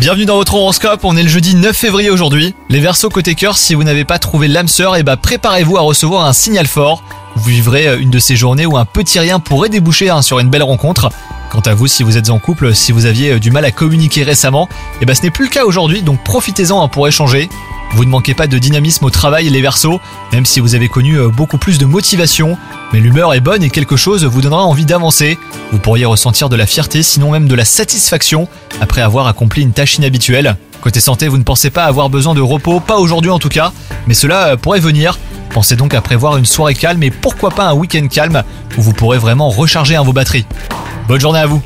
Bienvenue dans votre horoscope, on est le jeudi 9 février aujourd'hui. Les Verseaux côté cœur, si vous n'avez pas trouvé l'âme sœur, ben préparez-vous à recevoir un signal fort. Vous vivrez euh, une de ces journées où un petit rien pourrait déboucher hein, sur une belle rencontre. Quant à vous, si vous êtes en couple, si vous aviez euh, du mal à communiquer récemment, eh ben ce n'est plus le cas aujourd'hui, donc profitez-en hein, pour échanger. Vous ne manquez pas de dynamisme au travail les Verseaux, même si vous avez connu euh, beaucoup plus de motivation. Mais l'humeur est bonne et quelque chose vous donnera envie d'avancer. Vous pourriez ressentir de la fierté, sinon même de la satisfaction, après avoir accompli une tâche inhabituelle. Côté santé, vous ne pensez pas avoir besoin de repos, pas aujourd'hui en tout cas, mais cela euh, pourrait venir. Pensez donc à prévoir une soirée calme et pourquoi pas un week-end calme où vous pourrez vraiment recharger vos batteries. Bonne journée à vous